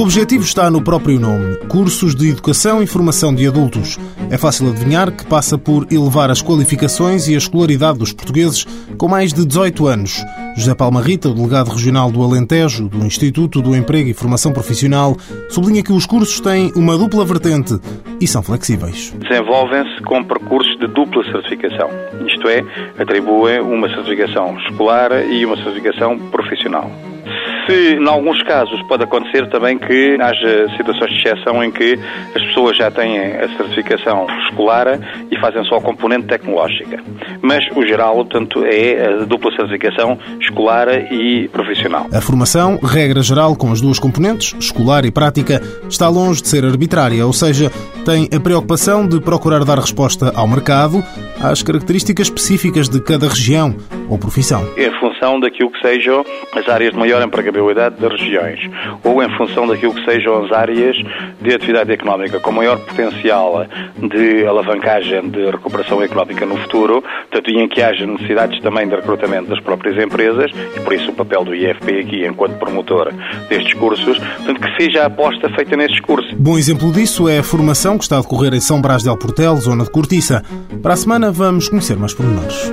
O objetivo está no próprio nome: Cursos de Educação e Formação de Adultos. É fácil adivinhar que passa por elevar as qualificações e a escolaridade dos portugueses com mais de 18 anos. José Palma Rita, o delegado regional do Alentejo, do Instituto do Emprego e Formação Profissional, sublinha que os cursos têm uma dupla vertente e são flexíveis. Desenvolvem-se com percursos de dupla certificação, isto é, atribuem uma certificação escolar e uma certificação profissional. Se, em alguns casos, pode acontecer também que haja situações de exceção em que as pessoas já têm a certificação escolar e fazem só a componente tecnológica. Mas o geral, portanto, é a dupla certificação escolar e profissional. A formação, regra geral, com as duas componentes, escolar e prática, está longe de ser arbitrária, ou seja, tem a preocupação de procurar dar resposta ao mercado, às características específicas de cada região ou profissão. Em função daquilo que sejam as áreas de maior empregabilidade das regiões, ou em função daquilo que sejam as áreas de atividade económica com maior potencial de alavancagem de recuperação económica no futuro, portanto, e em que haja necessidades também de recrutamento das próprias empresas, e por isso o papel do IFP aqui enquanto promotor destes cursos, portanto, que seja a aposta feita nestes cursos. Bom exemplo disso é a formação que está a decorrer em São Brás del Portel, zona de Cortiça. Para a semana vamos conhecer mais pormenores.